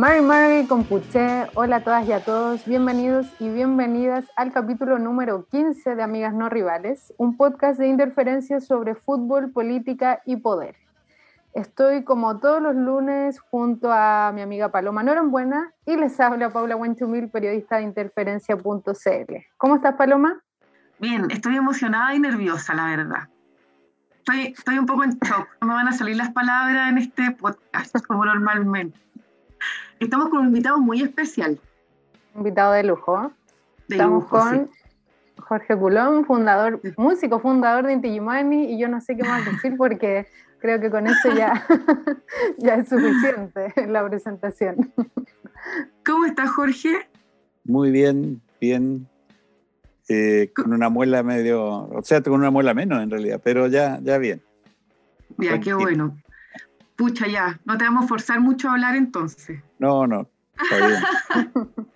Mari Mari Compuche, hola a todas y a todos, bienvenidos y bienvenidas al capítulo número 15 de Amigas No Rivales, un podcast de interferencias sobre fútbol, política y poder. Estoy como todos los lunes junto a mi amiga Paloma Norambuena y les habla Paula Wenchumil, periodista de interferencia.cl. ¿Cómo estás, Paloma? Bien, estoy emocionada y nerviosa, la verdad. Estoy, estoy un poco en shock. No me van a salir las palabras en este podcast como normalmente. Estamos con un invitado muy especial. Invitado de lujo. Estamos con Jorge Culón, fundador, músico fundador de Inti y yo no sé qué más decir porque Creo que con eso ya, ya es suficiente la presentación. ¿Cómo estás, Jorge? Muy bien, bien. Eh, con una muela medio, o sea, con una muela menos en realidad, pero ya, ya bien. Ya, qué bueno. Pucha, ya, no te vamos a forzar mucho a hablar entonces. No, no, está bien.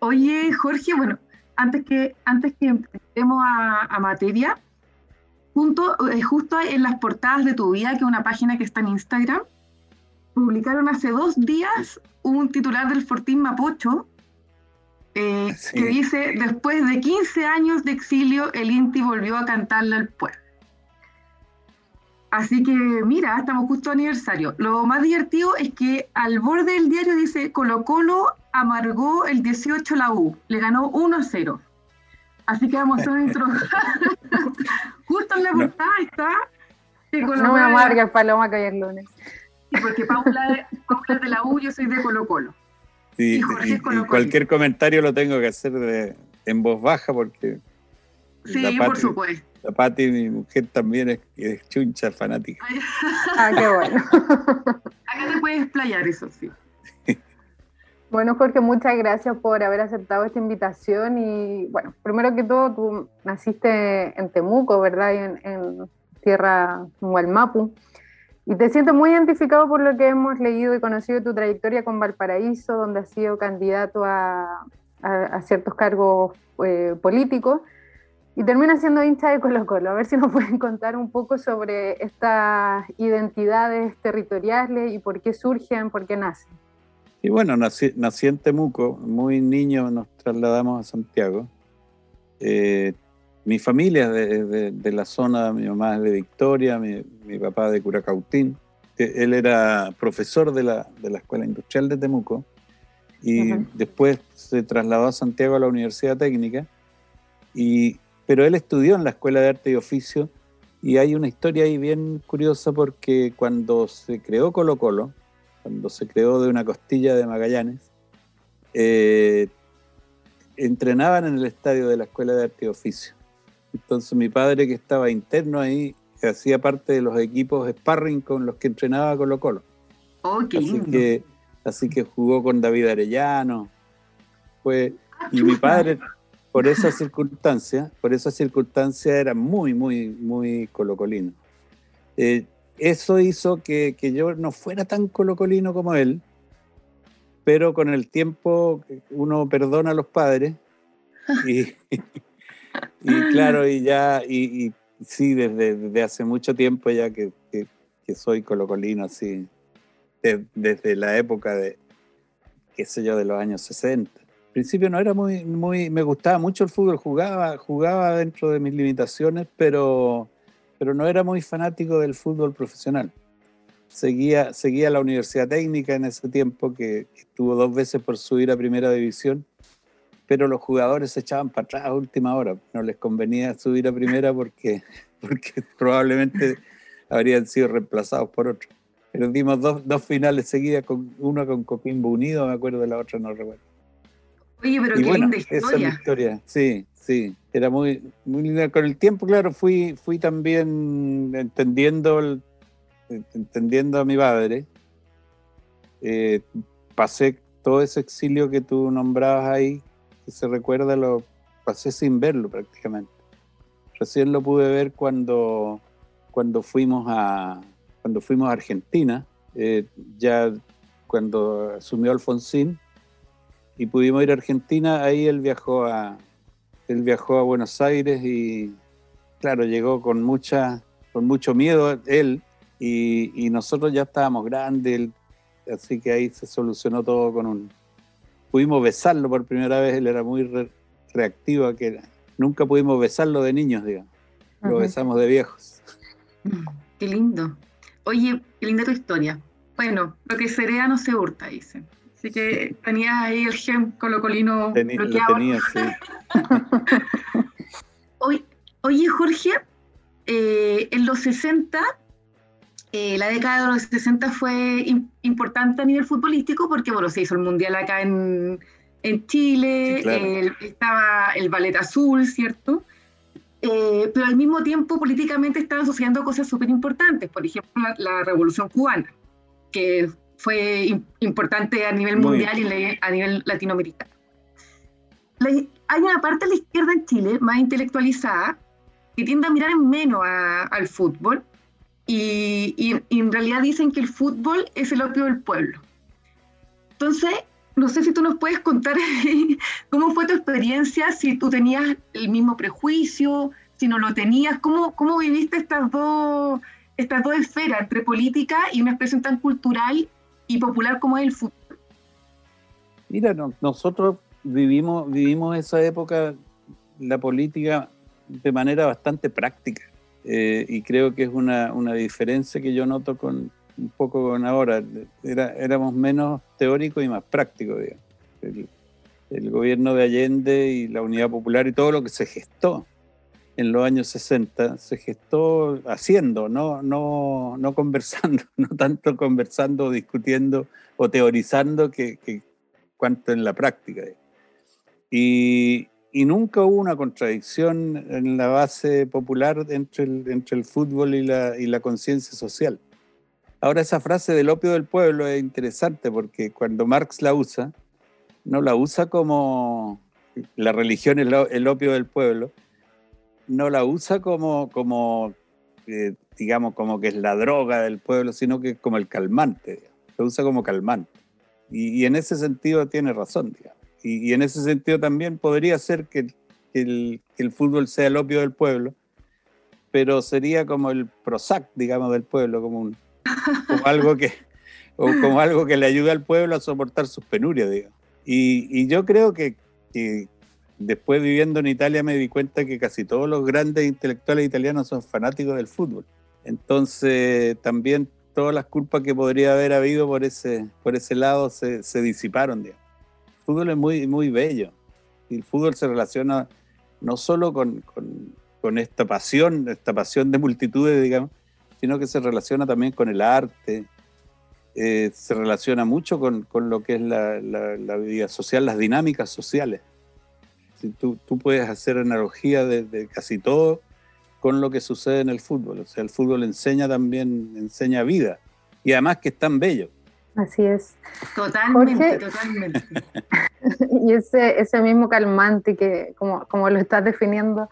Oye, Jorge, bueno, antes que, antes que empecemos a, a materia, eh, justo en las portadas de tu vida, que es una página que está en Instagram, publicaron hace dos días un titular del Fortín Mapocho eh, que dice, después de 15 años de exilio, el Inti volvió a cantarle al pueblo. Así que mira, estamos justo a aniversario. Lo más divertido es que al borde del diario dice Colo Colo amargó el 18 la U, le ganó 1-0. Así que vamos a hacer intro. Justo en la portada está. No me amargas, Paloma, que hoy es lunes. Sí, porque Paula, Paula es de la U, yo soy de Colo Colo. Sí, y, Jorge y, cualquier comentario lo tengo que hacer de, en voz baja porque. Sí, por supuesto. La Pati, mi mujer, también es, es chuncha fanática. ah, qué bueno. Acá te puedes explayar, eso sí. Bueno, Jorge, muchas gracias por haber aceptado esta invitación. Y bueno, primero que todo, tú naciste en Temuco, ¿verdad? En, en tierra Hualmapu. Y te siento muy identificado por lo que hemos leído y conocido de tu trayectoria con Valparaíso, donde has sido candidato a, a, ciertos cargos eh, políticos. Y termina siendo hincha de Colo Colo. A ver si nos pueden contar un poco sobre estas identidades territoriales y por qué surgen, por qué nacen. Y bueno, nací, en Temuco, muy niño nos trasladamos a Santiago. Eh, mi familia es de, la zona, mi mamá es de Victoria, mi, papá de Curacautín. Él era profesor de la, Escuela Industrial de Temuco y después se trasladó a Santiago a la Universidad Técnica. Y, pero él estudió en la Escuela de Arte y Oficio y hay una historia ahí bien curiosa porque cuando se creó Colo Colo, cuando se creó de una costilla de Magallanes, eh, entrenaban en el estadio de la Escuela de Arte y Oficio. Entonces mi padre que estaba interno ahí, hacía parte de los equipos sparring con los que entrenaba Colo Colo. Oh, qué así que Así que jugó con David Arellano. Fue, y mi padre, por esa circunstancia, por esa circunstancia era muy, muy, muy colocolino. Eh, eso hizo que, yo no fuera tan colocolino como él, pero con el tiempo uno perdona a los padres y, claro, y ya, y, sí, desde, hace mucho tiempo ya que, soy colocolino, así, desde la época de, qué sé yo, de los años 60. Principio no era muy, muy, me gustaba mucho el fútbol, jugaba, jugaba dentro de mis limitaciones, pero pero no era muy fanático del fútbol profesional. Seguía, seguía la Universidad Técnica en ese tiempo, que, estuvo dos veces por subir a Primera División, pero los jugadores se echaban para atrás a última hora. No les convenía subir a Primera porque, porque probablemente habrían sido reemplazados por otro. Pero dimos dos, dos finales seguidas, con, una con Coquimbo Unido, me acuerdo, de la otra no recuerdo. Oye, pero qué linda historia. Esa es historia, sí, sí. Era muy, muy linda. Con el tiempo, claro, fui, fui también entendiendo, entendiendo a mi padre. Eh, pasé todo ese exilio que tú nombrabas ahí, que se recuerda, lo pasé sin verlo prácticamente. Recién lo pude ver cuando, cuando, fuimos, a, cuando fuimos a Argentina, eh, ya cuando asumió Alfonsín, y pudimos ir a Argentina, ahí él viajó a, él viajó a Buenos Aires y claro, llegó con mucha, con mucho miedo él y, nosotros ya estábamos grandes, él así que ahí se solucionó todo con un... Pudimos besarlo por primera vez, él era muy reactivo, a que nunca pudimos besarlo de niños, digamos. Lo besamos de viejos. Qué lindo. Oye, qué linda tu historia. Bueno, lo que sería no se hurta, dice. Así que tenías ahí el gen colocolino bloqueado. Tenía, sí. oye, Jorge, eh, en los 60, eh, la década de los 60 fue importante a nivel futbolístico porque, bueno, se hizo el Mundial acá en, Chile, estaba el Ballet Azul, ¿cierto? Eh, pero al mismo tiempo políticamente estaban sucediendo cosas súper importantes, por ejemplo, la, Revolución Cubana, que fue importante a nivel mundial y a nivel latinoamericano. hay una parte de la izquierda en Chile más intelectualizada que tiende a mirar en menos al fútbol y, en realidad dicen que el fútbol es el opio del pueblo. Entonces, no sé si tú nos puedes contar cómo fue tu experiencia, si tú tenías el mismo prejuicio, si no lo tenías, cómo, cómo viviste estas dos, estas dos esferas entre política y una expresión tan cultural y popular como es el fútbol. Mira, nosotros vivimos, vivimos esa época, la política, de manera bastante práctica. Eh, y creo que es una, una, diferencia que yo noto con un poco con ahora. Era, éramos menos teóricos y más prácticos, El, el, gobierno de Allende y la Unidad Popular y todo lo que se gestó en los años 60 se gestó haciendo, no, no, no conversando, no tanto conversando, discutiendo o teorizando que, que cuanto en la práctica. Y, y, nunca hubo una contradicción en la base popular entre el, entre el fútbol y la, y la conciencia social. Ahora esa frase del opio del pueblo es interesante porque cuando Marx la usa, no la usa como la religión es el opio del pueblo, no la usa como, como eh, digamos, como que es la droga del pueblo, sino que es como el calmante, lo usa como calmante. Y, en ese sentido tiene razón, digamos. Y, en ese sentido también podría ser que, el, fútbol sea el opio del pueblo, pero sería como el Prozac, digamos, del pueblo, como, un, algo que como algo que le ayuda al pueblo a soportar sus penurias, digamos. Y, yo creo que, después viviendo en Italia me di cuenta que casi todos los grandes intelectuales italianos son fanáticos del fútbol. Entonces también todas las culpas que podría haber habido por ese, por ese lado se, se disiparon. El fútbol es muy, muy bello. Y el fútbol se relaciona no solo con, con, con, esta pasión, esta pasión de multitudes, digamos, sino que se relaciona también con el arte, eh, se relaciona mucho con, con lo que es la, la, la vida social, las dinámicas sociales tú, puedes hacer analogía de, casi todo con lo que sucede en el fútbol. O sea, el fútbol enseña también, enseña vida. Y además que es tan bello. Así es. Totalmente, totalmente. y ese, ese mismo calmante que, como, como lo estás definiendo,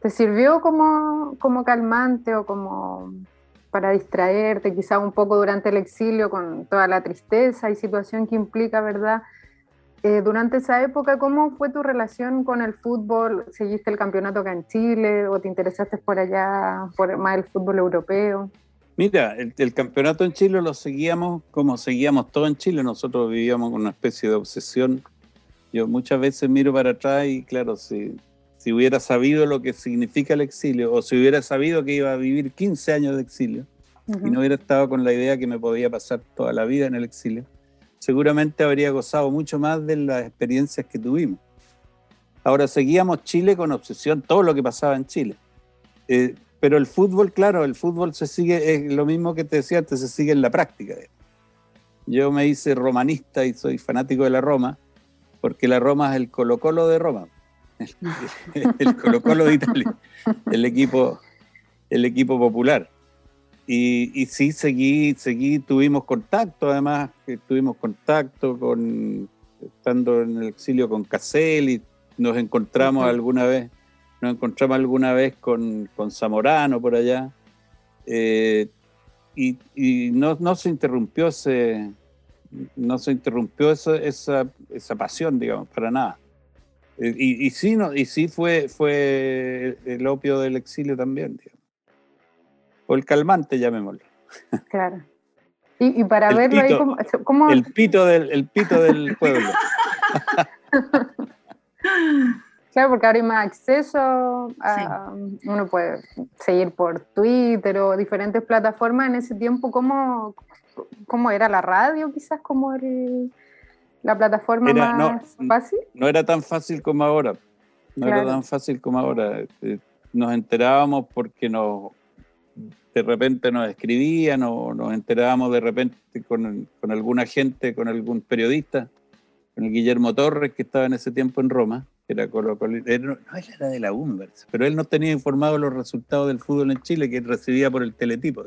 ¿te sirvió como, como calmante o como para distraerte quizá un poco durante el exilio con toda la tristeza y situación que implica, ¿verdad? Eh, durante esa época, ¿cómo fue tu relación con el fútbol? ¿Seguiste el campeonato acá en Chile o te interesaste por allá, por más el fútbol europeo? Mira, el, campeonato en Chile lo seguíamos como seguíamos todo en Chile. Nosotros vivíamos con una especie de obsesión. Yo muchas veces miro para atrás y claro, si, si hubiera sabido lo que significa el exilio o si hubiera sabido que iba a vivir 15 años de exilio y no hubiera estado con la idea que me podía pasar toda la vida en el exilio, seguramente habría gozado mucho más de las experiencias que tuvimos. Ahora seguíamos Chile con obsesión, todo lo que pasaba en Chile. Eh, pero el fútbol, claro, el fútbol se sigue, es lo mismo que te decía antes, se sigue en la práctica. Yo me hice romanista y soy fanático de la Roma, porque la Roma es el Colo Colo de Roma, el, Colo Colo de Italia, el equipo, el equipo popular. Y, sí, seguí, seguí, tuvimos contacto, además, tuvimos contacto con, estando en el exilio con Caselli, nos encontramos alguna vez, nos encontramos alguna vez con, con Zamorano por allá, eh, y, y no, no, se interrumpió ese, no se interrumpió esa, esa, esa pasión, digamos, para nada. Eh, y, y, sí, no, y sí fue, fue el opio del exilio también, digamos o el calmante, llamémoslo. Claro. Y, para verlo ahí, ¿cómo, El pito del, el pito del pueblo. Claro, porque ahora hay más acceso, uno puede seguir por Twitter o diferentes plataformas. En ese tiempo, ¿cómo, cómo era la radio? Quizás como la plataforma más fácil. No era tan fácil como ahora. No era tan fácil como ahora. Eh, nos enterábamos porque nos, de repente nos escribían o nos enterábamos de repente con, con alguna gente, con algún periodista, con el Guillermo Torres que estaba en ese tiempo en Roma era Colo no, él era de la Umbers, pero él no tenía informado los resultados del fútbol en Chile que él recibía por el teletipo.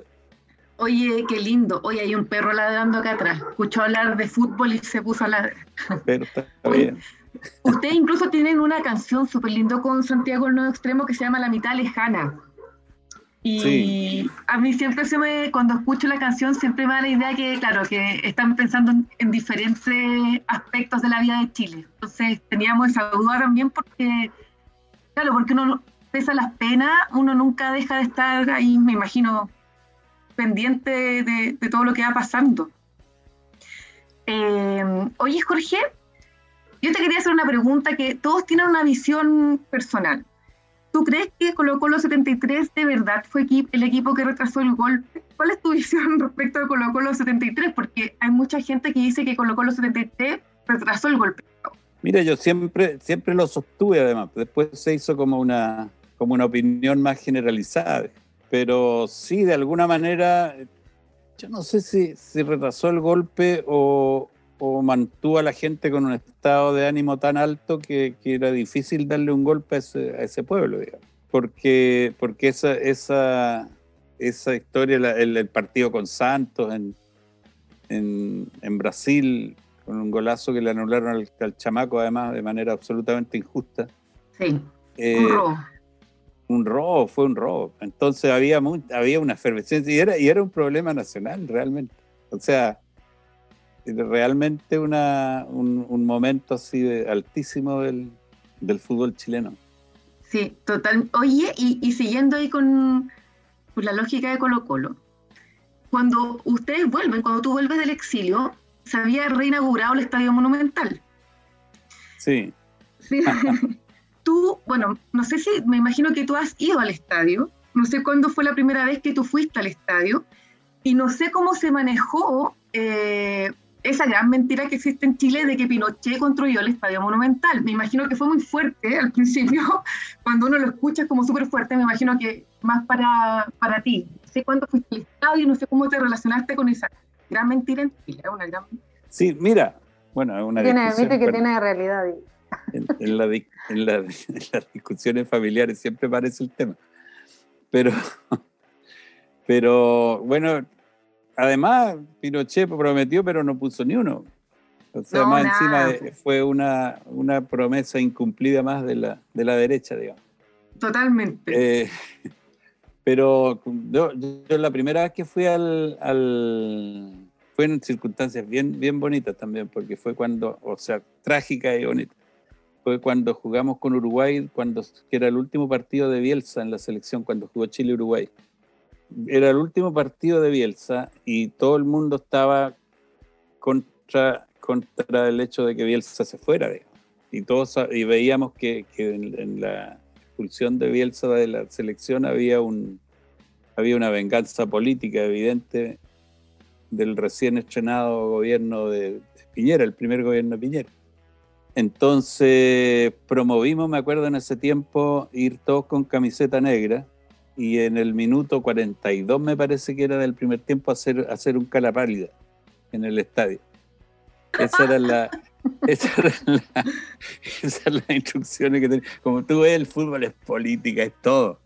Oye, qué lindo. Oye, hay un perro ladrando acá atrás. Escuchó hablar de fútbol y se puso a ladrar. Pero está bien. Ustedes incluso tienen una canción súper lindo con Santiago el Nuevo Extremo que se llama La Mitad Lejana. Y a mí siempre se me, cuando escucho la canción, siempre me da la idea que, claro, que están pensando en, diferentes aspectos de la vida de Chile. Entonces teníamos esa duda también porque, claro, porque uno, pesa las penas, uno nunca deja de estar ahí, me imagino, pendiente de, todo lo que va pasando. Eh, oye, Jorge, yo te quería hacer una pregunta que todos tienen una visión personal. ¿Tú crees que Colo Colo 73 de verdad fue el equipo que retrasó el golpe? ¿Cuál es tu visión respecto de Colo Colo 73? Porque hay mucha gente que dice que Colo Colo 73 retrasó el golpe. Mira, yo siempre, siempre lo sostuve además. Después se hizo como una, como una opinión más generalizada. Pero sí, de alguna manera, yo no sé si, si retrasó el golpe o, o mantuvo a la gente con un estado de ánimo tan alto que, era difícil darle un golpe a ese, pueblo, digamos. Porque, porque esa, esa, esa historia, el, partido con Santos en, en, Brasil, con un golazo que le anularon al, chamaco, además, de manera absolutamente injusta. Sí, eh, un robo. Un robo, fue un robo. Entonces había, había una efervescencia y era, y era un problema nacional realmente. O sea, realmente una, un, momento así de altísimo del, fútbol chileno. Sí, total. Oye, y, siguiendo ahí con, la lógica de Colo Colo, cuando ustedes vuelven, cuando tú vuelves del exilio, se había reinaugurado el Estadio Monumental. Sí. sí. tú, bueno, no sé si, me imagino que tú has ido al estadio, no sé cuándo fue la primera vez que tú fuiste al estadio, y no sé cómo se manejó eh, esa gran mentira que existe en Chile de que Pinochet construyó el Estadio Monumental. Me imagino que fue muy fuerte al principio, cuando uno lo escucha es como súper fuerte, me imagino que más para, para ti. No sé cuándo fuiste al estadio, no sé cómo te relacionaste con esa gran mentira en Chile. Una gran... Sí, mira, bueno, es una tiene, Mito que tiene realidad. En, en, la, en, las discusiones familiares siempre aparece el tema. Pero, pero bueno, además, Pinochet prometió, pero no puso ni uno. O sea, más encima fue una, una promesa incumplida más de la, de la derecha, digamos. Totalmente. Eh, pero yo, la primera vez que fui al, al, fue en circunstancias bien, bien bonitas también, porque fue cuando, o sea, trágica y bonita. Fue cuando jugamos con Uruguay, cuando que era el último partido de Bielsa en la selección, cuando jugó Chile-Uruguay era el último partido de Bielsa y todo el mundo estaba contra, contra el hecho de que Bielsa se fuera. Y, todos, y veíamos que, en, la expulsión de Bielsa de la selección había, un, había una venganza política evidente del recién estrenado gobierno de, Piñera, el primer gobierno de Piñera. Entonces promovimos, me acuerdo en ese tiempo, ir todos con camiseta negra y en el minuto 42 me parece que era del primer tiempo hacer, hacer un cala pálida en el estadio. Esa era la, esa era la, esas las instrucciones que tenía. Como tú ves, el fútbol es política, es todo.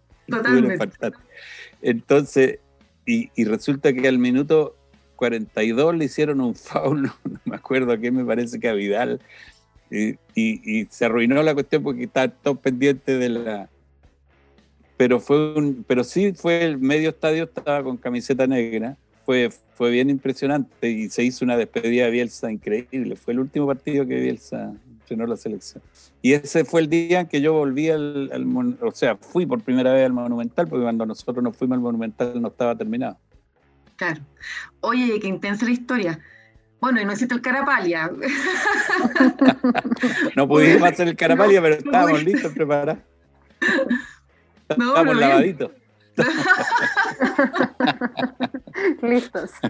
Entonces, y, y, resulta que al minuto 42 le hicieron un foul, no me acuerdo a qué me parece que a Vidal, y, y, y se arruinó la cuestión porque estaba todo pendiente de la, pero fue un, pero sí fue el medio estadio estaba con camiseta negra, fue, fue bien impresionante y se hizo una despedida de Bielsa increíble, fue el último partido que Bielsa entrenó la selección. Y ese fue el día en que yo volví al, o sea, fui por primera vez al Monumental, porque cuando nosotros nos fuimos al Monumental no estaba terminado. Claro. Oye, qué intensa la historia. Bueno, y no hiciste el carapalia. no pudimos hacer el carapalia, pero estábamos listos, preparados. No, estábamos lavaditos. Listos.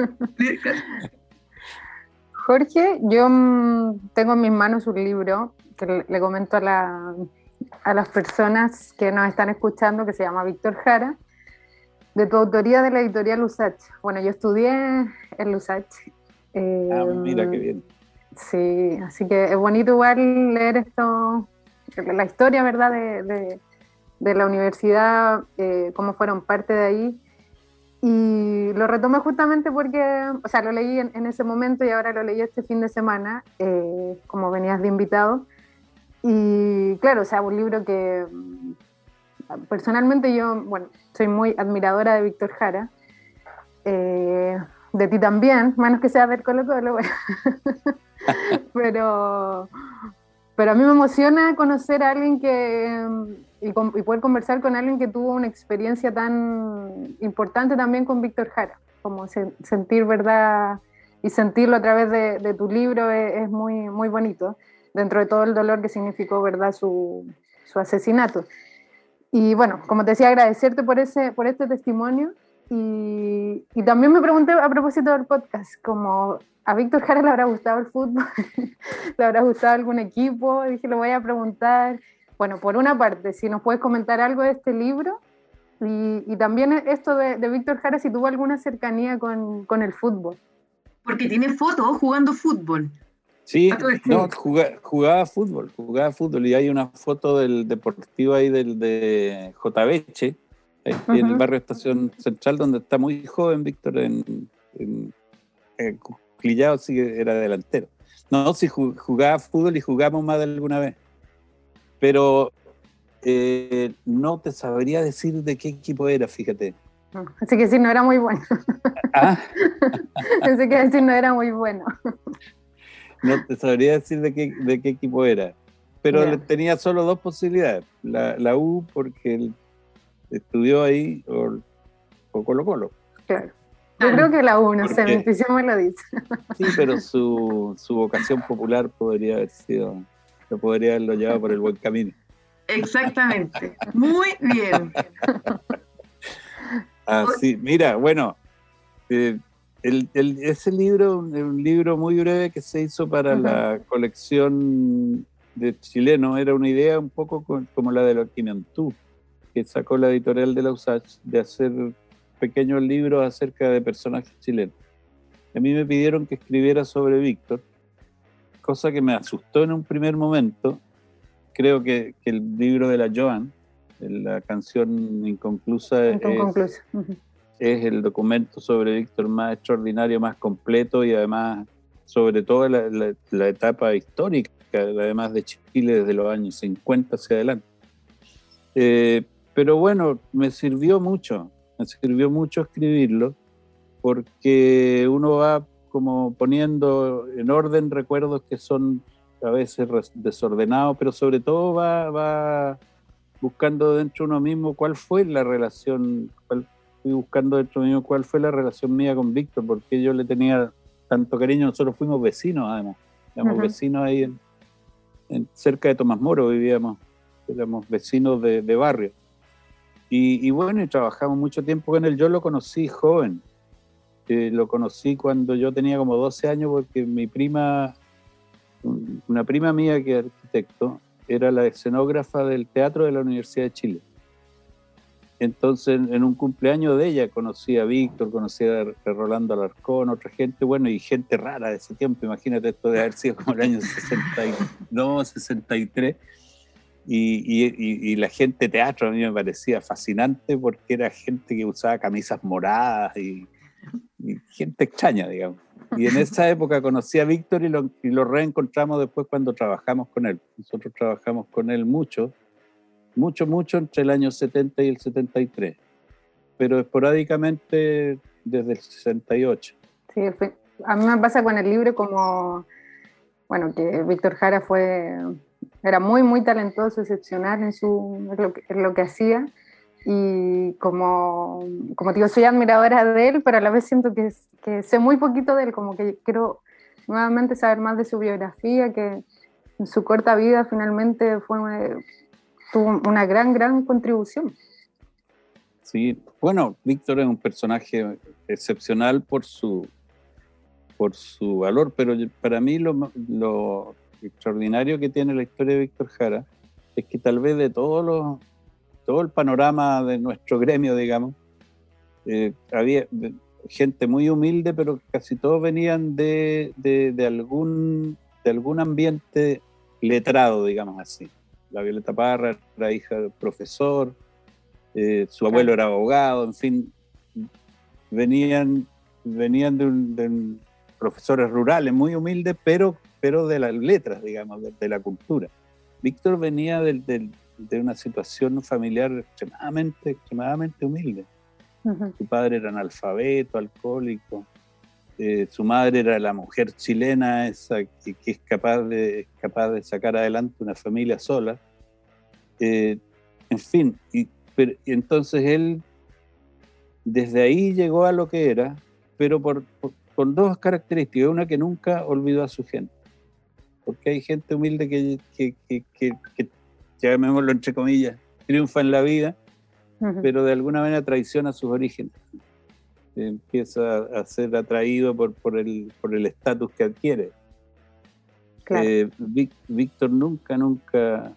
Jorge, yo mm, tengo en mis manos un libro que le comento a, a las personas que nos están escuchando, que se llama Víctor Jara, de tu autoría de la editorial Lusach. Bueno, yo estudié en Lusach. ah, mira qué bien. Sí, así que es bonito igual leer esto, la historia, ¿verdad?, de, de, la universidad, eh, cómo fueron parte de ahí. Y lo retomé justamente porque, o sea, lo leí en, ese momento y ahora lo leí este fin de semana, eh, como venías de invitado. Y claro, o sea, un libro que personalmente yo, bueno, soy muy admiradora de Víctor Jara. Eh, de ti también, menos que sea ver Colo Colo, bueno. pero, pero a mí me emociona conocer a alguien que y, poder conversar con alguien que tuvo una experiencia tan importante también con Víctor Jara, como sentir verdad y sentirlo a través de, tu libro es, muy, muy bonito, dentro de todo el dolor que significó verdad su, su asesinato. Y bueno, como te decía, agradecerte por, ese, por este testimonio. Y, y, también me pregunté a propósito del podcast, como a Víctor Jara le habrá gustado el fútbol, le habrá gustado algún equipo, dije, lo voy a preguntar. Bueno, por una parte, si nos puedes comentar algo de este libro y, y también esto de, de, Víctor Jara, si tuvo alguna cercanía con, con el fútbol. Porque tiene fotos jugando fútbol. Sí, no, jugaba, fútbol, jugaba fútbol y hay una foto del deportivo ahí del de J. en el barrio Estación Central, donde está muy joven Víctor en, en, en sí era delantero. No, sí jugaba fútbol y jugamos más de alguna vez pero eh, no te sabría decir de qué equipo era, fíjate. Así que sí, no era muy bueno. ¿Ah? Así que decir no era muy bueno. No te sabría decir de qué, de qué equipo era. Pero tenía solo dos posibilidades. La, la U, porque él estudió ahí, o, Colo Colo. Claro. Yo creo que la U, no sé, mi intuición me lo dice. Sí, pero su, su vocación popular podría haber sido lo podría haberlo llevado por el buen camino. Exactamente. Muy bien. Así, mira, bueno, eh, el, ese libro es un libro muy breve que se hizo para la colección de chileno. Era una idea un poco como la de los Quinantú, que sacó la editorial de la USACH de hacer pequeños libros acerca de personajes chilenos. A mí me pidieron que escribiera sobre Víctor cosa que me asustó en un primer momento. Creo que, el libro de la Joan, la canción inconclusa, Es, el documento sobre Víctor más extraordinario, más completo y además, sobre todo, la, etapa histórica, además de Chile desde los años 50 hacia adelante. Eh, pero bueno, me sirvió mucho, me sirvió mucho escribirlo, porque uno va como poniendo en orden recuerdos que son a veces desordenados, pero sobre todo va, va buscando dentro de uno mismo cuál fue la relación, cuál, fui buscando dentro mismo cuál fue la relación mía con Víctor, porque yo le tenía tanto cariño, nosotros fuimos vecinos además, éramos vecinos ahí en, cerca de Tomás Moro vivíamos, éramos vecinos de, barrio. Y, bueno, y trabajamos mucho tiempo con él, yo lo conocí joven, lo conocí cuando yo tenía como 12 años porque mi prima, una prima mía que es arquitecto, era la escenógrafa del teatro de la Universidad de Chile. Entonces, en un cumpleaños de ella conocí a Víctor, conocí a Rolando Alarcón, otra gente, bueno, y gente rara de ese tiempo. Imagínate esto de haber sido como el año 62, 63. Y, y, y, la gente de teatro a mí me parecía fascinante porque era gente que usaba camisas moradas y, gente extraña, digamos. Y en esa época conocí a Víctor y lo, y lo reencontramos después cuando trabajamos con él. Nosotros trabajamos con él mucho, mucho, mucho entre el año 70 y el 73, pero esporádicamente desde el 68. Sí, a mí me pasa con el libro como, bueno, que Víctor Jara fue, era muy, muy talentoso, excepcional en, su, lo, que, en lo que hacía y como, como digo, soy admiradora de él, pero a la vez siento que, que sé muy poquito de él, como que quiero nuevamente saber más de su biografía, que en su corta vida finalmente fue tuvo una gran, gran contribución. Sí, bueno, Víctor es un personaje excepcional por su, por su valor, pero para mí lo, lo extraordinario que tiene la historia de Víctor Jara es que tal vez de todos los, todo el panorama de nuestro gremio, digamos, eh, había gente muy humilde, pero casi todos venían de, de, algún, de algún ambiente letrado, digamos así. La Violeta Parra era hija del profesor, eh, su abuelo era abogado, en fin, venían, venían de, un, profesores rurales muy humildes, pero, pero de las letras, digamos, de, la cultura. Víctor venía de una situación familiar extremadamente, extremadamente humilde. Su padre era analfabeto, alcohólico. Eh, su madre era la mujer chilena esa que, es capaz de, capaz de sacar adelante una familia sola. Eh, en fin, y, entonces él desde ahí llegó a lo que era, pero por, con dos características. Una que nunca olvidó a su gente. Porque hay gente humilde que, que, que, que, que llamémoslo entre comillas, triunfa en la vida, pero de alguna manera traiciona sus orígenes. Empieza a ser atraído por, por el por el estatus que adquiere. Eh, Víctor nunca, nunca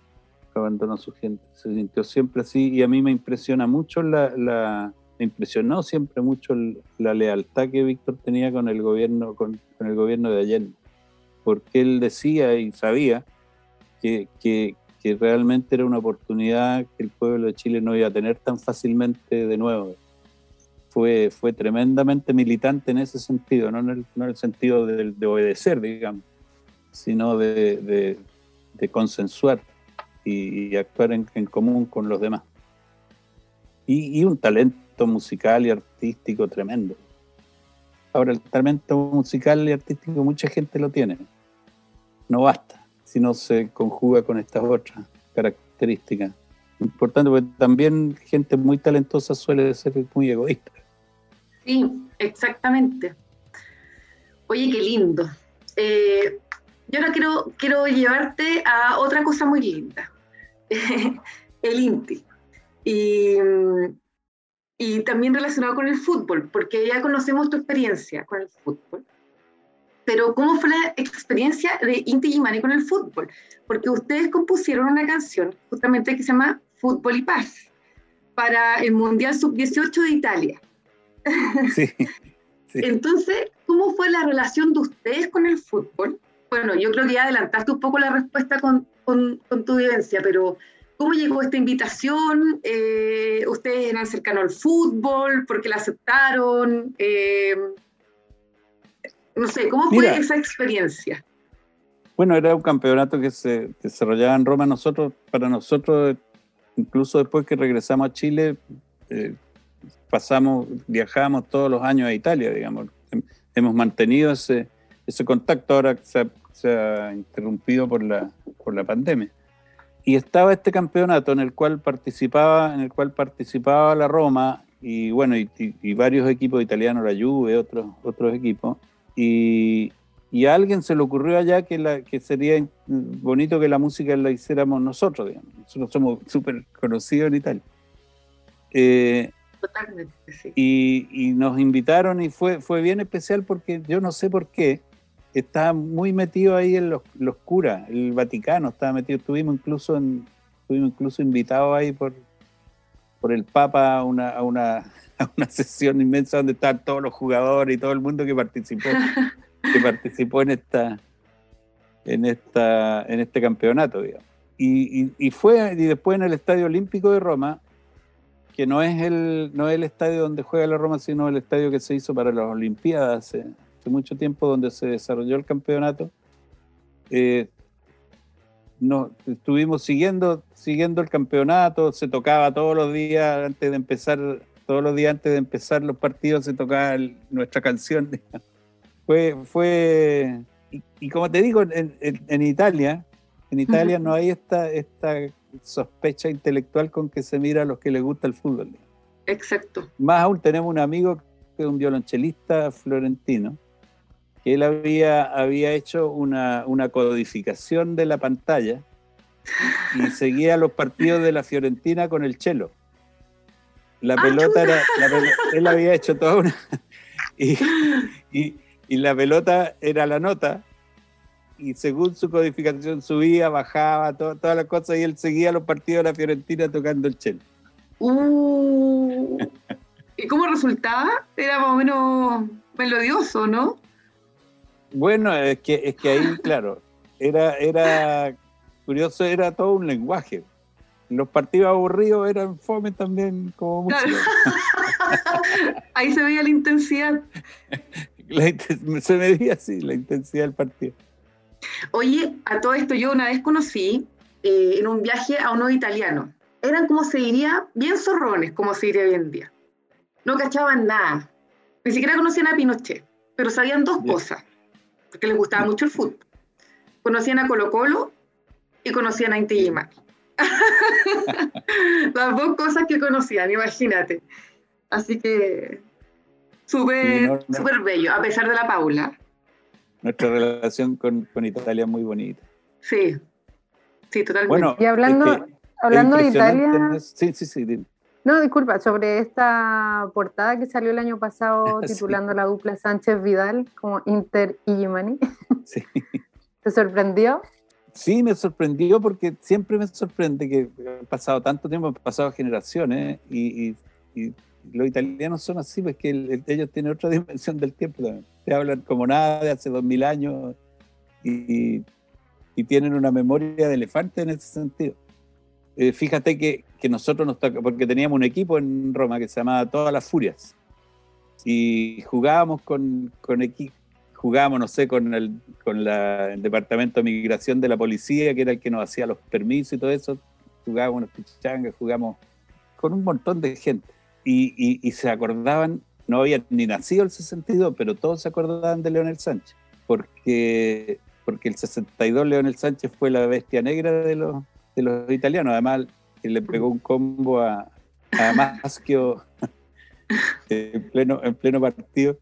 abandonó a su gente, se sintió siempre así y a mí me impresiona mucho la, la me impresionó siempre mucho la lealtad que Víctor tenía con el gobierno, con, el gobierno de Allende, porque él decía y sabía que, que, que realmente era una oportunidad que el pueblo de Chile no iba a tener tan fácilmente de nuevo. Fue, fue tremendamente militante en ese sentido, no en el, no en el sentido de, de, obedecer, digamos, sino de, de, consensuar y, actuar en, en, común con los demás. Y, y un talento musical y artístico tremendo. Ahora, el talento musical y artístico mucha gente lo tiene, no basta si no se conjuga con estas otras características. Importante porque también gente muy talentosa suele ser muy egoísta. Sí, exactamente. Oye, qué lindo. Eh, yo ahora quiero, quiero llevarte a otra cosa muy linda, el INTI. Y, y también relacionado con el fútbol, porque ya conocemos tu experiencia con el fútbol pero ¿cómo fue la experiencia de Inti Gimani con el fútbol? Porque ustedes compusieron una canción justamente que se llama Fútbol y Paz para el Mundial Sub-18 de Italia. Sí, Entonces, ¿cómo fue la relación de ustedes con el fútbol? Bueno, yo creo que ya adelantaste un poco la respuesta con, con, tu vivencia, pero ¿cómo llegó esta invitación? Eh, ¿Ustedes eran cercanos al fútbol? ¿Por qué la aceptaron? Eh, no sé, ¿cómo fue esa experiencia? Bueno, era un campeonato que se desarrollaba en Roma. Nosotros, para nosotros, incluso después que regresamos a Chile, eh, pasamos, viajamos todos los años a Italia, digamos. Hemos mantenido ese, ese contacto ahora que se ha, interrumpido por la, por la pandemia. Y estaba este campeonato en el cual participaba, en el cual participaba la Roma y bueno, y, y varios equipos italianos, la Juve, otros, otros equipos. Y, a alguien se le ocurrió allá que, la, que sería bonito que la música la hiciéramos nosotros, digamos. Nosotros somos súper conocidos en Italia. Eh, Totalmente, sí. Y, nos invitaron y fue, fue bien especial porque yo no sé por qué, estaba muy metido ahí en los, los curas, el Vaticano estaba metido, estuvimos incluso, en, estuvimos incluso invitados ahí por, por el Papa a una, a una una sesión inmensa donde estaban todos los jugadores y todo el mundo que participó, que participó en esta, en esta, en este campeonato, Y, fue, y después en el Estadio Olímpico de Roma, que no es el, no es el estadio donde juega la Roma, sino el estadio que se hizo para las Olimpiadas hace, mucho tiempo, donde se desarrolló el campeonato. Eh, estuvimos siguiendo, siguiendo el campeonato, se tocaba todos los días antes de empezar todos los días antes de empezar los partidos se tocaba nuestra canción. fue, fue y, como te digo, en, Italia, en Italia no hay esta, esta, sospecha intelectual con que se mira a los que les gusta el fútbol. Exacto. Más aún tenemos un amigo que es un violonchelista florentino, él había, había hecho una, una codificación de la pantalla y seguía los partidos de la Fiorentina con el chelo. La ¡Ah, pelota era, la él había hecho toda una... Y, y- y la pelota era la nota, y según su codificación subía, bajaba, to- todas las cosas, y él seguía los partidos de la Fiorentina tocando el chelo. Uh. ¿Y cómo resultaba? Era más o menos melodioso, ¿no? Bueno, es que, es que ahí, claro, era, era curioso, era todo un lenguaje. Los partidos aburridos eran fome también como música. Claro. Ahí se veía la intensidad. La se medía así la intensidad del partido. Oye, a todo esto yo una vez conocí eh, en un viaje a unos italianos. Eran como se diría, bien zorrones, como se diría hoy en día. No cachaban nada. Ni siquiera conocían a Pinochet, pero sabían dos cosas, porque les gustaba mucho el fútbol. Conocían a Colo Colo y conocían a Inti Illimani. Las dos cosas que conocían, imagínate. Así que súper Sí, no, no. súper bello, a pesar de la Paula. Nuestra relación con, con Italia es muy bonita. Sí, sí, totalmente. Bueno, Y hablando, es que es hablando de Italia. Sí, sí, sí. No, disculpa, sobre esta portada que salió el año pasado Sí. titulando la dupla Sánchez Vidal como Inter y Gimani, Sí. ¿te sorprendió? Sí, me sorprendió porque siempre me sorprende que han pasado tanto tiempo, han pasado generaciones y, y- y los italianos son así, pues que el- el- ellos tienen otra dimensión del tiempo también. Te hablan como nada de hace dos mil años y, y tienen una memoria de elefante en ese sentido. Eh, fíjate que, que nosotros nos toca, porque teníamos un equipo en Roma que se llamaba Todas las Furias. Y jugábamos con, con equi- jugábamos, no sé, con el, con la- el departamento de migración de la policía, que era el que nos hacía los permisos y todo eso, jugábamos unas pichangas, jugamos con un montón de gente. Y, y- y se acordaban, no había ni nacido el 62, pero todos se acordaban de Leonel Sánchez, porque, porque el 62 Leonel Sánchez fue la bestia negra de los, de los italianos, además que le pegó un combo a, a Maschio en pleno, en pleno partido,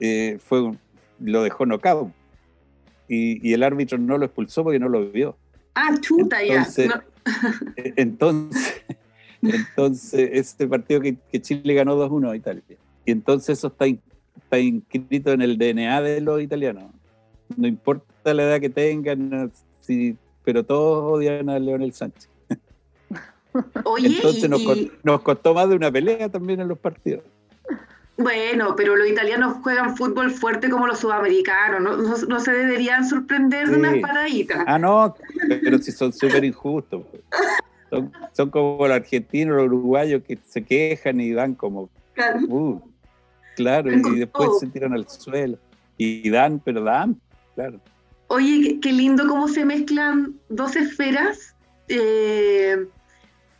eh, fue un- lo dejó knockout. Y, y el árbitro no lo expulsó porque no lo vio. Ah, chuta, Entonces- ya. No, Eh, Entonces, entonces este partido que, que Chile ganó 2-1 a Italia. Y entonces eso está, in- está inscrito en el DNA de los italianos. No importa la edad que tengan, no, si- pero todos odian a Leonel Sánchez. Oye, Entonces y- nos, co- y- nos costó más de una pelea también en los partidos. bueno, pero los italianos juegan fútbol fuerte como los sudamericanos. No, no- no se deberían sorprender de Sí. unas paraditas. Ah, no, pero si son súper injustos. pues. Son, son como los argentinos, los uruguayos que se quejan y dan como, Claro. uh, claro, y después todo. se tiran al suelo. Y dan, pero dan, claro. Oye, qué, qué lindo cómo se mezclan dos esferas eh,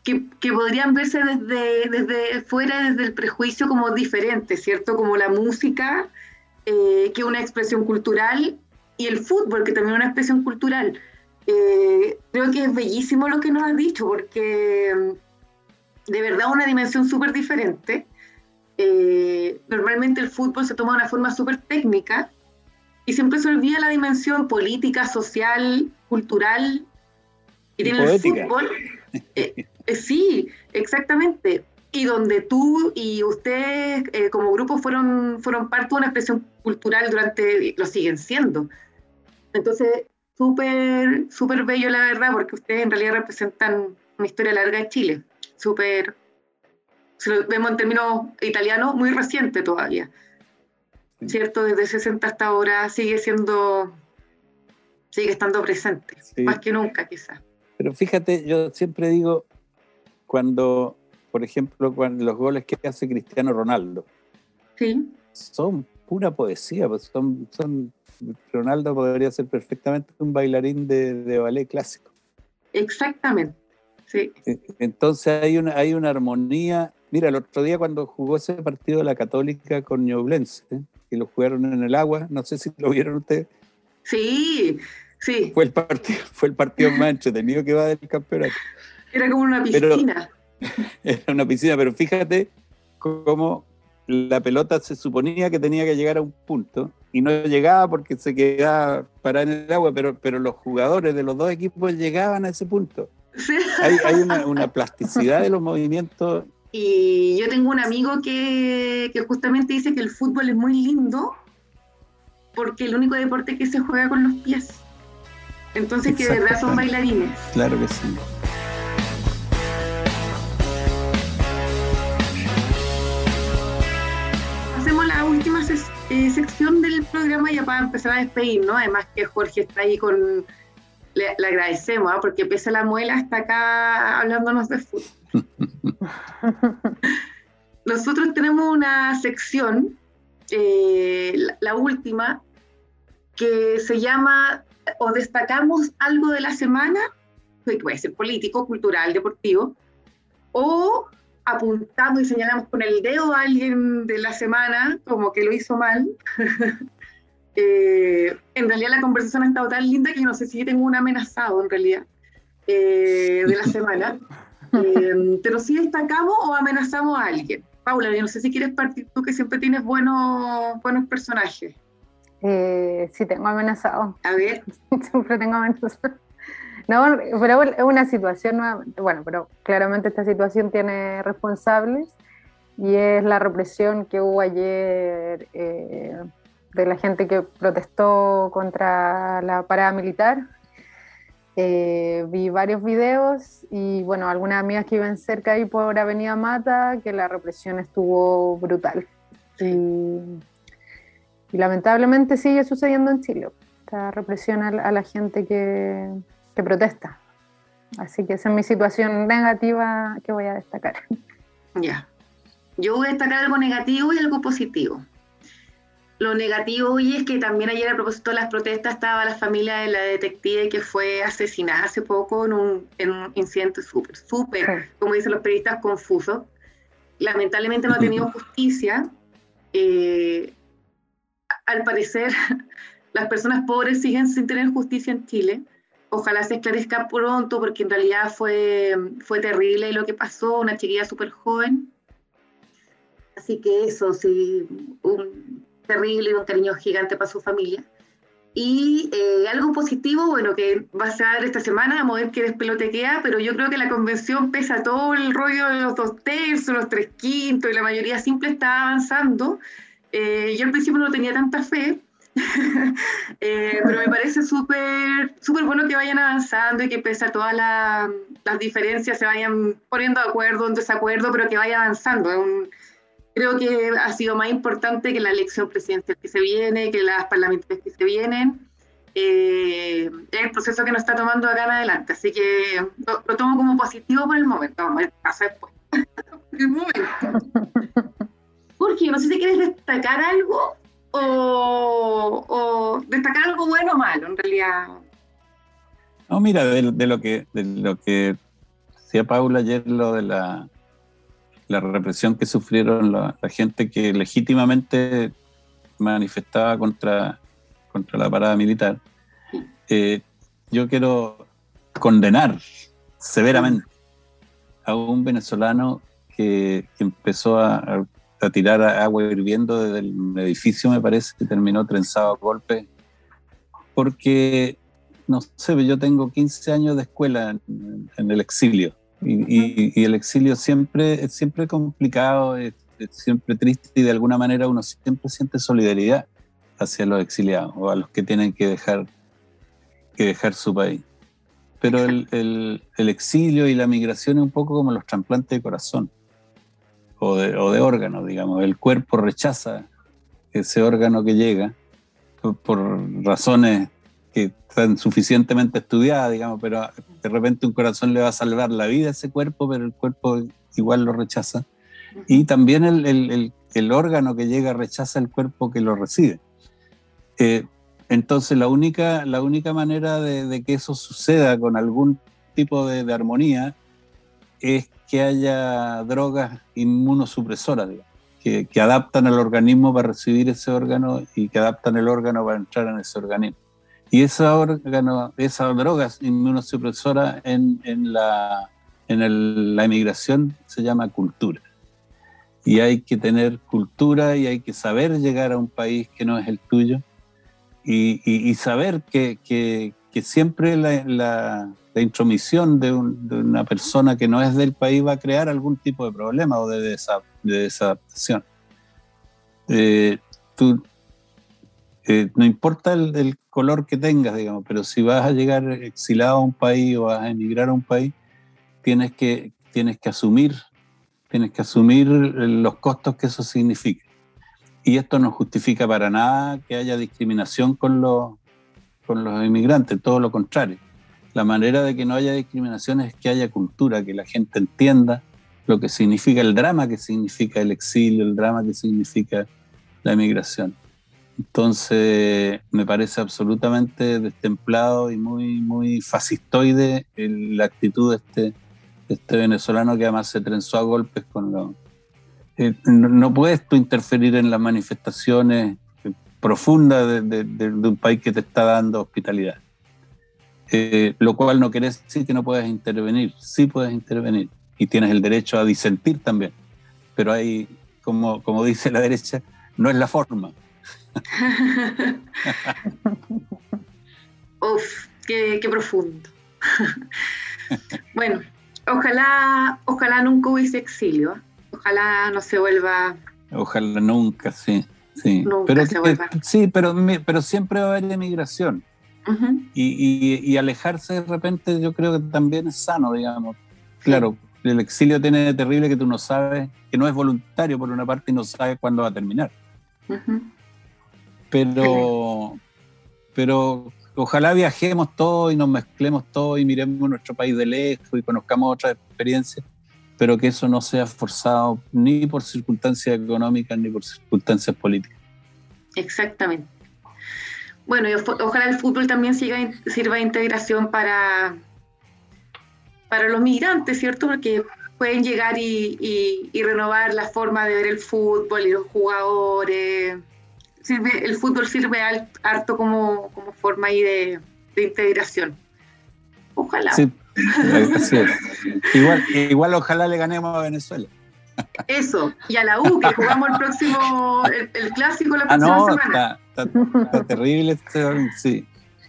que, que podrían verse desde, desde fuera, desde el prejuicio, como diferentes, ¿cierto? Como la música, eh, que es una expresión cultural, y el fútbol, que también es una expresión cultural. Eh, creo que es bellísimo lo que nos has dicho, porque mm, de verdad una dimensión súper diferente. Eh, normalmente el fútbol se toma de una forma súper técnica, y siempre se olvida la dimensión política, social, cultural que Y tiene el fútbol. Eh, eh, sí, exactamente. Y donde tú y ustedes eh, como grupo fueron, fueron parte de una expresión cultural durante, lo siguen siendo. Entonces, súper, súper bello la verdad, porque ustedes en realidad representan una historia larga de Chile. Súper, si lo vemos en términos italianos, muy reciente todavía. ¿cierto? Desde 60 hasta ahora sigue siendo, sigue estando presente, Sí. más que nunca quizás. Pero fíjate, yo siempre digo, cuando, por ejemplo, cuando los goles que hace Cristiano Ronaldo, Sí, son pura poesía, pues son, son Ronaldo podría ser perfectamente un bailarín de, de ballet clásico. exactamente. Sí, Entonces hay una, hay una armonía. Mira, el otro día cuando jugó ese partido de la Católica con Ñublense, ¿eh? que lo jugaron en el agua, no sé si lo vieron ustedes, sí, Sí. Fue el partido, fue el partido más entretenido que va del campeonato. Era como una piscina. era una piscina, pero fíjate cómo la pelota se suponía que tenía que llegar a un punto y no llegaba porque se quedaba parada en el agua, pero, pero los jugadores de los dos equipos llegaban a ese punto. Hay, una, plasticidad de los movimientos. Y yo tengo un amigo que, justamente dice que el fútbol es muy lindo porque el único deporte que se juega con los pies. Entonces que de verdad son bailarines. Claro que sí. Hacemos la última eh, sección del programa ya para empezar a despedir, ¿no? Además que Jorge está ahí con le, agradecemos, ¿ah? porque pese a la muela está acá hablándonos de fútbol. Nosotros tenemos una sección, eh, la, última, que se llama o destacamos algo de la semana, que puede ser político, cultural, deportivo, o apuntamos y señalamos con el dedo a alguien de la semana como que lo hizo mal. Eh, en realidad la conversación ha estado tan linda que yo no sé si tengo un amenazado en realidad eh, de la semana. Eh, pero si destacamos o amenazamos a alguien. Paula, yo no sé si quieres partir tú que siempre tienes buenos, buenos personajes. Sí, tengo amenazado. A ver. siempre tengo amenazado. No, pero es una situación nuevamente, bueno, pero claramente esta situación tiene responsables y es la represión que hubo ayer de la gente que protestó contra la parada militar. Eh, vi varios videos y bueno, algunas amigas que viven cerca ahí por Avenida Mata, que la represión estuvo brutal. Y, lamentablemente sigue sucediendo en Chile, esta represión a, la gente que, que protesta. Así que esa es mi situación negativa que voy a destacar. Ya. Yo voy a destacar algo negativo y algo positivo. Lo negativo hoy es que también ayer a propósito de las protestas estaba la familia de la detective que fue asesinada hace poco en un, en un incidente súper, súper, como dicen los periodistas, confuso. Lamentablemente no ha tenido justicia. Eh, al parecer, las personas pobres siguen sin tener justicia en Chile. Ojalá se esclarezca pronto porque en realidad fue, fue terrible lo que pasó, una chiquilla súper joven. Así que eso, sí, un, terrible y un cariño gigante para su familia. Y eh, algo positivo, bueno, que va a ser esta semana, a ver qué despelote queda, pero yo creo que la convención pesa todo el rollo de los dos tercios, los tres quintos, y la mayoría simple está avanzando. Eh, yo al principio no tenía tanta fe, eh, pero me parece súper súper bueno que vayan avanzando y que pese a todas las diferencias se vayan poniendo de acuerdo, en desacuerdo, pero que vaya avanzando. Un, creo que ha sido más importante que la elección presidencial que se viene, que las parlamentarias que se vienen. Eh, el proceso que nos está tomando acá en adelante. Así que lo, tomo como positivo por el momento. Vamos a ver qué pasa después. el momento. No sé si quieres destacar algo o, destacar algo bueno o malo, en realidad. No, mira, de, lo que de lo que decía Paula ayer, lo de la la represión que sufrieron la, gente que legítimamente manifestaba contra, contra la parada militar, eh, yo quiero condenar severamente a un venezolano que, empezó a, tirar agua hirviendo desde el edificio, me parece, que terminó trenzado a golpe, porque, no sé, yo tengo 15 años de escuela en el exilio. Y, el exilio siempre es siempre complicado, es, siempre triste y de alguna manera uno siempre siente solidaridad hacia los exiliados o a los que tienen que dejar, que dejar su país. Pero el, el, exilio y la migración es un poco como los trasplantes de corazón o de, o órgano, digamos. El cuerpo rechaza ese órgano que llega por razones que están suficientemente estudiadas, digamos, pero de repente un corazón le va a salvar la vida a ese cuerpo, pero el cuerpo igual lo rechaza. Y también el, órgano que llega rechaza el cuerpo que lo recibe. Eh, entonces la única, la única manera de, que eso suceda con algún tipo de, de, armonía es que haya drogas inmunosupresoras, que, que adaptan al organismo para recibir ese órgano y que adaptan el órgano para entrar en ese organismo. Y esa, órgano, esa droga inmunosupresora en, en, la, en la emigración se llama cultura. Y hay que tener cultura y hay que saber llegar a un país que no es el tuyo y, y, saber que, que, que siempre la, la, la intromisión de, una persona que no es del país va a crear algún tipo de problema o de, de desadaptación. Eh, tú, eh, no importa el, color que tengas, digamos, pero si vas a llegar exilado a un país o vas a emigrar a un país, tienes que, tienes que asumir, tienes que asumir los costos que eso significa. Y esto no justifica para nada que haya discriminación con los, con los inmigrantes, todo lo contrario. La manera de que no haya discriminación es que haya cultura, que la gente entienda lo que significa el drama que significa el exilio, el drama que significa la emigración. Entonces, me parece absolutamente destemplado y muy, muy fascistoide la actitud de este, este venezolano que además se trenzó a golpes con los... Eh, no, puedes tú interferir en las manifestaciones profundas de, un país que te está dando hospitalidad. Eh, lo cual no quiere decir que no puedas intervenir, sí puedes intervenir y tienes el derecho a disentir también, pero hay, como, como dice la derecha, no es la forma. Uf, qué, profundo. bueno, ojalá, ojalá nunca hubiese exilio. Ojalá no se vuelva. Ojalá nunca, sí. Sí, pero, sí pero, pero siempre va a haber emigración. Y, alejarse de repente yo creo que también es sano, digamos. Claro, el exilio tiene de terrible que tú no sabes, que no es voluntario por una parte y no sabes cuándo va a terminar. Pero, pero ojalá viajemos todos y nos mezclemos todos y miremos nuestro país de lejos y conozcamos otras experiencias, pero que eso no sea forzado ni por circunstancias económicas ni por circunstancias políticas. Exactamente. Bueno, ojalá el fútbol también sirva de integración para, para los migrantes, ¿cierto? Porque pueden llegar y, renovar la forma de ver el fútbol y los jugadores el fútbol sirve harto como, como forma ahí de, integración. Ojalá. Sí, Igual, igual ojalá le ganemos a Venezuela. Eso, y a la U, que jugamos el próximo, el, clásico la próxima ah, no, semana. Está, terrible, este, sí.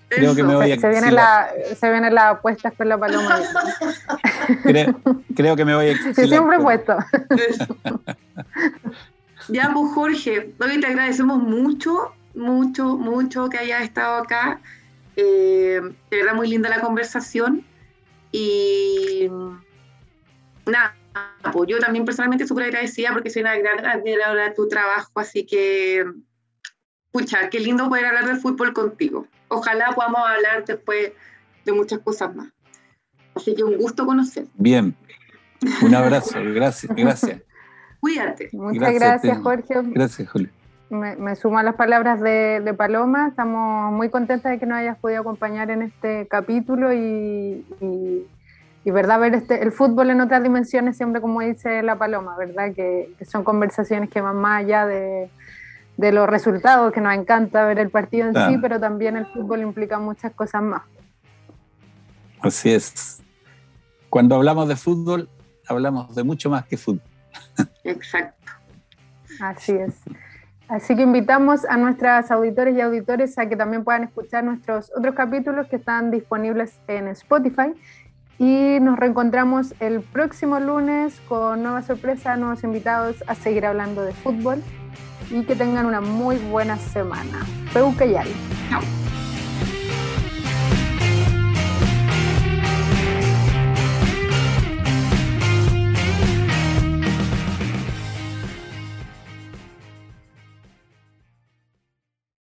Creo que me voy a se, viene la, se viene la apuesta con la paloma. creo, creo, que me voy a exilar, Sí, siempre he puesto. Ya, pues Jorge, hoy te agradecemos mucho, mucho, mucho que hayas estado acá. Eh, de verdad, muy linda la conversación. Y nada, yo también personalmente súper agradecida porque soy una gran admiradora de tu trabajo, así que, pucha, qué lindo poder hablar de fútbol contigo. Ojalá podamos hablar después de muchas cosas más. Así que un gusto conocer. Bien, un abrazo, gracias, gracias. Cuídate. Muchas gracias, Jorge. Gracias, Julio. Me, sumo a las palabras de, Paloma. Estamos muy contentas de que nos hayas podido acompañar en este capítulo y, verdad ver este, el fútbol en otras dimensiones, siempre como dice la Paloma, verdad que, son conversaciones que van más allá de, los resultados, que nos encanta ver el partido en sí, pero también el fútbol implica muchas cosas más. Así es. Cuando hablamos de fútbol, hablamos de mucho más que fútbol. Exacto. Así es. Así que invitamos a nuestras auditores y auditores a que también puedan escuchar nuestros otros capítulos que están disponibles en Spotify. Y nos reencontramos el próximo lunes con nueva sorpresa, nuevos invitados a seguir hablando de fútbol. Y que tengan una muy buena semana. Peucayal. Chao.